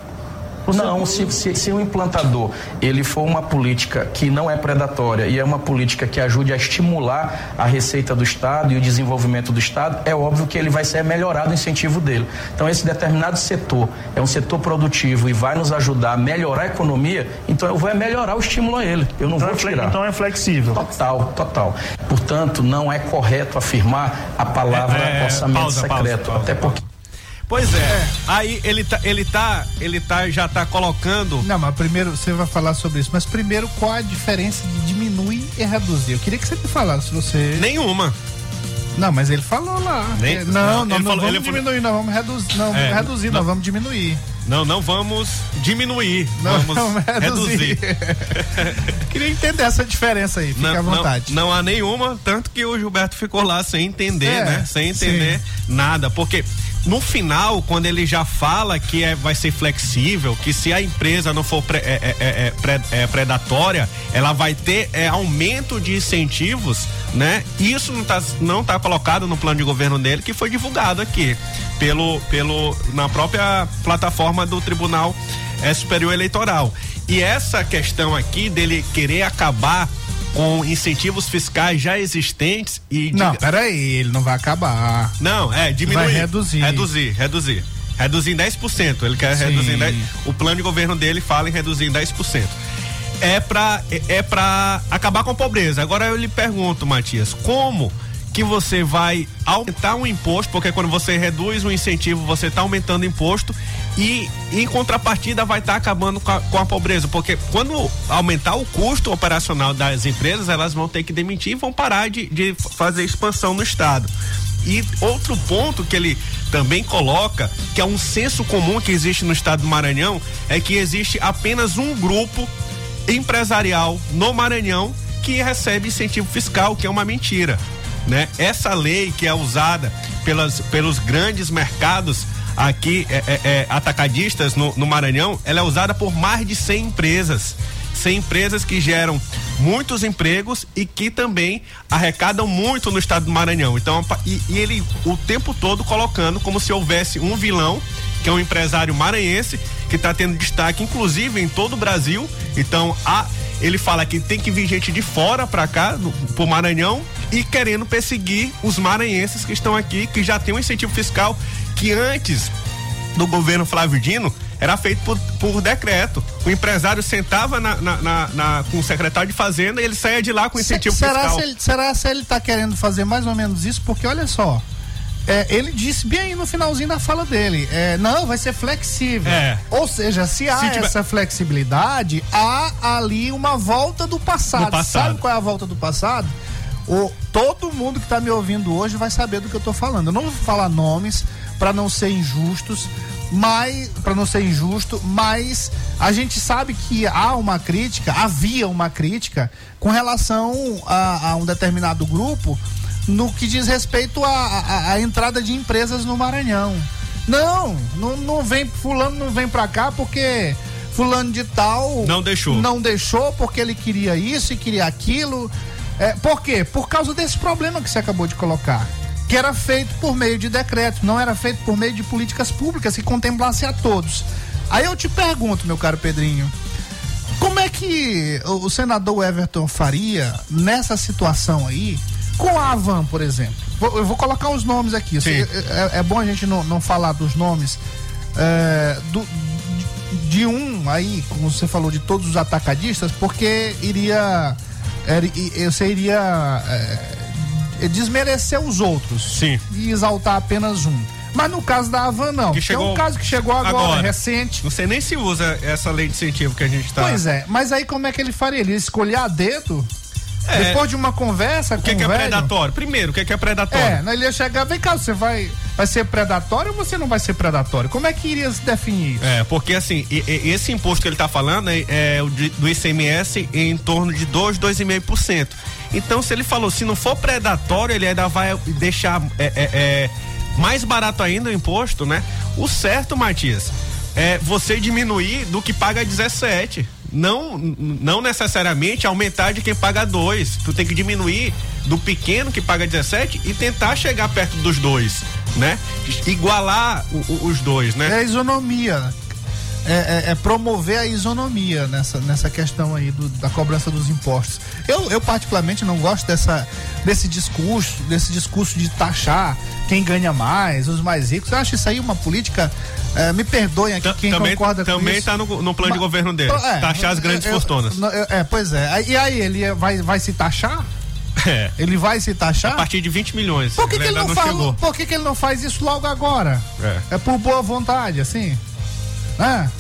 Não, se, se, se, o implantador ele for uma política que não é predatória e é uma política que ajude a estimular a receita do Estado e o desenvolvimento do Estado, é óbvio que ele vai ser melhorado o incentivo dele. Então, esse determinado setor é um setor produtivo e vai nos ajudar a melhorar a economia, então eu vou melhorar o estímulo a ele. Eu não então vou é tirar. Então é flexível. Total, total. Portanto, não é correto afirmar a palavra é, é, orçamento pausa, secreto. Pausa, pausa, até porque Pois é. é. Aí ele tá, ele tá, ele tá, já tá colocando. Não, mas primeiro você vai falar sobre isso. Mas primeiro, qual a diferença de diminuir e reduzir? Eu queria que você me falasse se você. Nenhuma. Não, mas ele falou lá. Nem, é, não, não, não, não falou, vamos diminuir, falou... não vamos reduzir. Não, é, reduzir, não. vamos diminuir. Não, não vamos diminuir. Não, vamos, vamos reduzir. reduzir. Queria entender essa diferença aí, fique não, à vontade. Não, não, há nenhuma, tanto que o Gilberto ficou lá sem entender, é, né? Sem entender sim. nada. Porque no final, quando ele já fala que é, vai ser flexível, que se a empresa não for pre, é, é, é, é, é predatória, ela vai ter aumento de incentivos, né? Isso não está não tá colocado no plano de governo dele, que foi divulgado aqui pelo, pelo na própria plataforma do Tribunal Superior Eleitoral. E essa questão aqui dele querer acabar com incentivos fiscais já existentes e. Não, peraí, ele não vai acabar. Não, é, diminuir. Vai reduzir. Reduzir, reduzir. Reduzir em 10%. Ele quer Sim. reduzir em 10%. O plano de governo dele fala em reduzir em 10%. É pra, é, é pra acabar com a pobreza. Agora eu lhe pergunto, Matias, como que você vai aumentar um imposto, porque quando você reduz o incentivo, você está aumentando o imposto e em contrapartida vai estar tá acabando com a, com a, pobreza, porque quando aumentar o custo operacional das empresas, elas vão ter que demitir e vão parar de, de fazer expansão no estado. E outro ponto que ele também coloca, que é um senso comum que existe no estado do Maranhão, é que existe apenas um grupo empresarial no Maranhão que recebe incentivo fiscal, que é uma mentira né? Essa lei que é usada pelas, pelos grandes mercados aqui é, é, é, atacadistas no, no Maranhão, ela é usada por mais de 100 empresas. 100 empresas que geram muitos empregos e que também arrecadam muito no estado do Maranhão. Então, e, e, ele o tempo todo colocando como se houvesse um vilão, que é um empresário maranhense, que está tendo destaque, inclusive, em todo o Brasil. Então, a, ele fala que tem que vir gente de fora para cá, no, pro Maranhão, e querendo perseguir os maranhenses que estão aqui, que já tem um incentivo fiscal que antes do governo Flávio Dino era feito por, por decreto. O empresário sentava na, na, na, na, com o secretário de Fazenda e ele saía de lá com incentivo será fiscal. Se ele, será se ele está querendo fazer mais ou menos isso? Porque olha só. É, ele disse bem no finalzinho da fala dele, é, não, vai ser flexível. É. Ou seja, se há se tiver... essa flexibilidade, há ali uma volta do passado. do passado. Sabe qual é a volta do passado? O, todo mundo que está me ouvindo hoje vai saber do que eu estou falando. Eu não vou falar nomes para não ser injustos, mas para não ser injusto, mas a gente sabe que há uma crítica, havia uma crítica com relação a, a um determinado grupo no que diz respeito à entrada de empresas no Maranhão. Não, não, não vem, fulano não vem pra cá porque fulano de tal Não deixou. Não deixou porque ele queria isso e queria aquilo. É, por quê? Por causa desse problema que você acabou de colocar. Que era feito por meio de decreto, não era feito por meio de políticas públicas que contemplasse a todos. Aí eu te pergunto, meu caro Pedrinho, como é que o senador Everton faria nessa situação aí com a Avan, por exemplo? Vou- eu vou colocar os nomes aqui. É, é- é bom a gente não, não falar dos nomes é, do- de um aí, como você falou, de todos os atacadistas, porque iria. Você iria é, desmerecer os outros. Sim. E exaltar apenas um. Mas no caso da Avan, não. Que Que é chegou um caso que chegou agora, recente. Não sei nem se usa essa lei de incentivo que a gente tá. Pois é, mas aí como é que ele faria? Ele ia escolher a dedo? É. Depois de uma conversa O que, que é velho? predatório? Primeiro, o que, que é predatório? É, ele ia chegar, vem cá, você vai, vai ser predatório ou você não vai ser predatório? Como é que iria se definir isso? É, porque assim, e- e- esse imposto que ele está falando é, é o de- do ICMS em torno de 2, 2,5%. Então, se ele falou, se não for predatório, ele ainda vai deixar é, é, é, mais barato ainda o imposto, né? O certo, Matias, é você diminuir do que paga 17. Não, não necessariamente aumentar de quem paga 2. Tu tem que diminuir do pequeno que paga 17 e tentar chegar perto dos dois, né? Igualar o- o- os dois, né? É a isonomia. É, é- é promover a isonomia nessa, nessa questão aí do- da cobrança dos impostos. Eu, eu particularmente não gosto dessa, desse discurso, desse discurso de taxar quem ganha mais, os mais ricos. Eu acho isso aí uma política. É, me perdoem aqui quem também concorda com também isso. tá no, no plano de Ma- governo dele. É, taxar as grandes eu- fortunas. eu- eu- é, pois é. E aí, ele vai, vai se taxar? É. Ele vai se taxar? A partir de 20 milhões. Por que, que ele não, fala- chegou. por que, que ele não faz isso logo agora? É. É por boa vontade, assim? Né?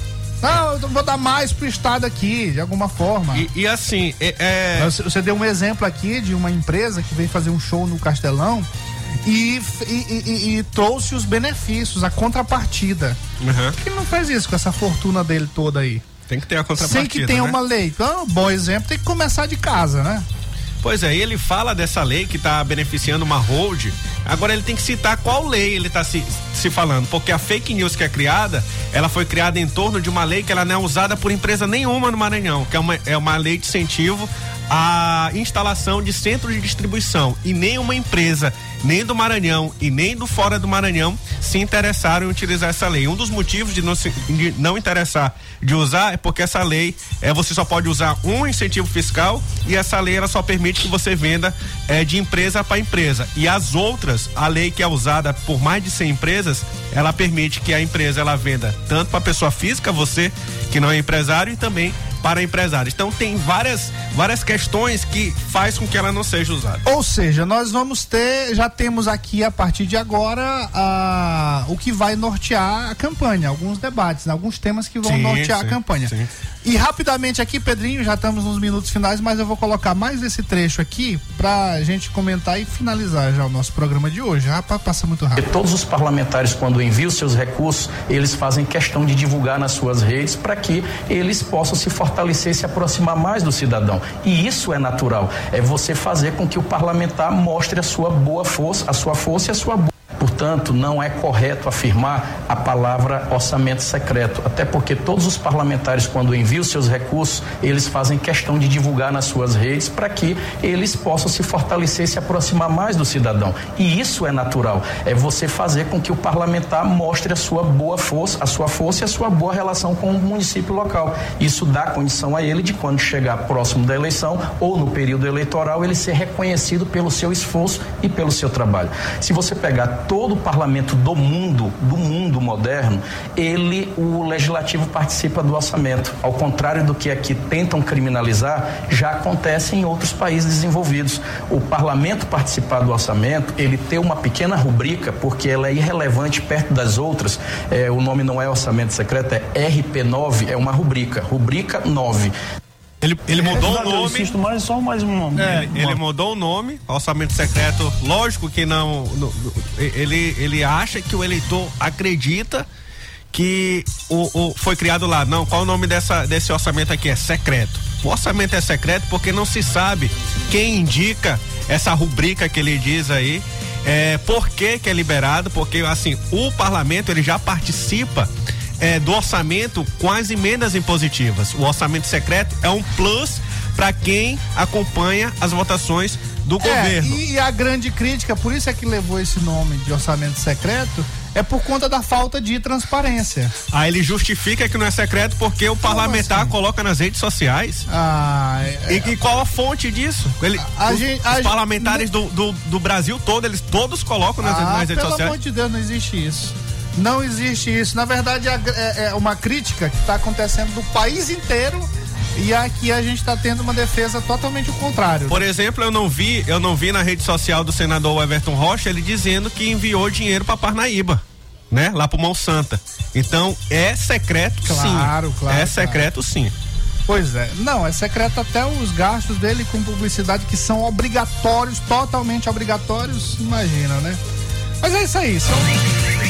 Não, eu vou dar mais pro Estado aqui, de alguma forma. E, e assim, é, é- você deu um exemplo aqui de uma empresa que veio fazer um show no Castelão e, e- e- e- trouxe os benefícios, a contrapartida. Uhum. Por que ele não faz isso com essa fortuna dele toda aí? Tem que ter a contrapartida. Sem que tenha né? uma lei. Então, um bom exemplo tem que começar de casa, né? Pois é, ele fala dessa lei que está beneficiando uma hold. Agora ele tem que citar qual lei ele está se, se falando, porque a fake news que é criada, ela foi criada em torno de uma lei que ela não é usada por empresa nenhuma no Maranhão, que é uma, é uma lei de incentivo à instalação de centro de distribuição. E nenhuma empresa, nem do Maranhão e nem do fora do Maranhão, se interessaram em utilizar essa lei. Um dos motivos de não, se, de não interessar de usar é porque essa lei é você só pode usar um incentivo fiscal e essa lei ela só permite que você venda é, de empresa para empresa. E as outras, a lei que é usada por mais de 100 empresas, ela permite que a empresa ela venda tanto para pessoa física, você que não é empresário, e também para empresários. Então tem várias várias questões que faz com que ela não seja usada. Ou seja, nós vamos ter, já temos aqui a partir de agora a, o que vai nortear a campanha, alguns debates, alguns temas que vão Sim, nortear sim, a campanha. sim. E rapidamente aqui, Pedrinho, já estamos nos minutos finais, mas eu vou colocar mais esse trecho aqui pra gente comentar e finalizar já o nosso programa de hoje. Rapaz, passa muito rápido. Todos os parlamentares, quando enviam seus recursos, eles fazem questão de divulgar nas suas redes para que eles possam se fortalecer e se aproximar mais do cidadão. E isso é natural. É você fazer com que o parlamentar mostre a sua boa força, a sua força e a sua boa. Portanto, não é correto afirmar a palavra orçamento secreto, até porque todos os parlamentares, quando enviam seus recursos, eles fazem questão de divulgar nas suas redes para que eles possam se fortalecer e se aproximar mais do cidadão. E isso é natural. É você fazer com que o parlamentar mostre a sua boa força, a sua força e a sua boa relação com o município local. Isso dá condição a ele de quando chegar próximo da eleição ou no período eleitoral ele ser reconhecido pelo seu esforço e pelo seu trabalho. Se você pegar todo o parlamento do mundo, do mundo moderno, ele, o legislativo participa do orçamento. Ao contrário do que aqui tentam criminalizar, já acontece em outros países desenvolvidos. O parlamento participar do orçamento, ele ter uma pequena rubrica, porque ela é irrelevante perto das outras, é, o nome não é orçamento secreto, é RP9, é uma rubrica, rubrica 9. Ele, ele mudou o Eu nome. insisto mais só mais uma. É, uma- ele mudou o nome, orçamento secreto. Lógico que não. ele, ele acha que o eleitor acredita que o, o- foi criado lá. Não, qual o nome dessa, desse orçamento aqui? É secreto. O orçamento é secreto porque não se sabe quem indica essa rubrica que ele diz aí. É, por que, que é liberado? Porque assim, o parlamento ele já participa é, do orçamento com as emendas impositivas. O orçamento secreto é um plus para quem acompanha as votações do É, governo. e a grande crítica, por isso é que levou esse nome de orçamento secreto, é por conta da falta de transparência. Aí ele justifica que não é secreto porque o parlamentar coloca nas redes sociais. Ah, é- E, e qual a fonte disso? Ele, A os, gente- os a gente- parlamentares do, do, do Brasil todo, eles todos colocam nas, Ah, nas redes pelo sociais. amor de Deus, não existe isso. Não existe isso. Na verdade, é, é- uma crítica que está acontecendo do país inteiro e aqui a gente está tendo uma defesa totalmente o contrário. Por exemplo, eu não vi, eu não vi na rede social do senador Everton Rocha ele dizendo que enviou dinheiro para Parnaíba, né? Lá pro Monsanto. Então, é secreto sim. Claro, claro, É secreto sim. Pois é. Não, é secreto até os gastos dele com publicidade que são obrigatórios, totalmente obrigatórios, imagina, né? Mas é isso aí, são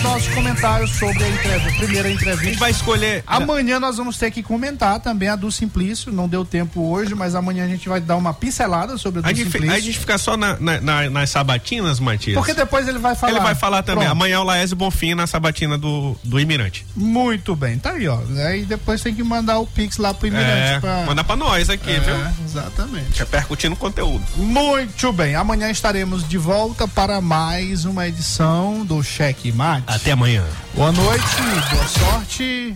nossos comentários sobre a entrevista, primeira entrevista. A gente vai escolher. Amanhã nós vamos ter que comentar também a do Simplício. Não deu tempo hoje, mas amanhã a gente vai dar uma pincelada sobre a do A gente, Simplício. a gente fica só na- na- na- nas sabatinas, Matias. Porque depois ele vai falar. Ele vai falar também. Pronto. Amanhã é o Laésio Bonfim na sabatina do, do Imirante. Muito bem, tá aí, ó. Aí depois tem que mandar o Pix lá pro Imirante. É, pra... manda pra nós aqui, É, viu? Exatamente. Repercutindo o conteúdo. Muito bem, amanhã estaremos de volta para mais uma edição do Cheque Mate. Até amanhã. Boa noite, boa sorte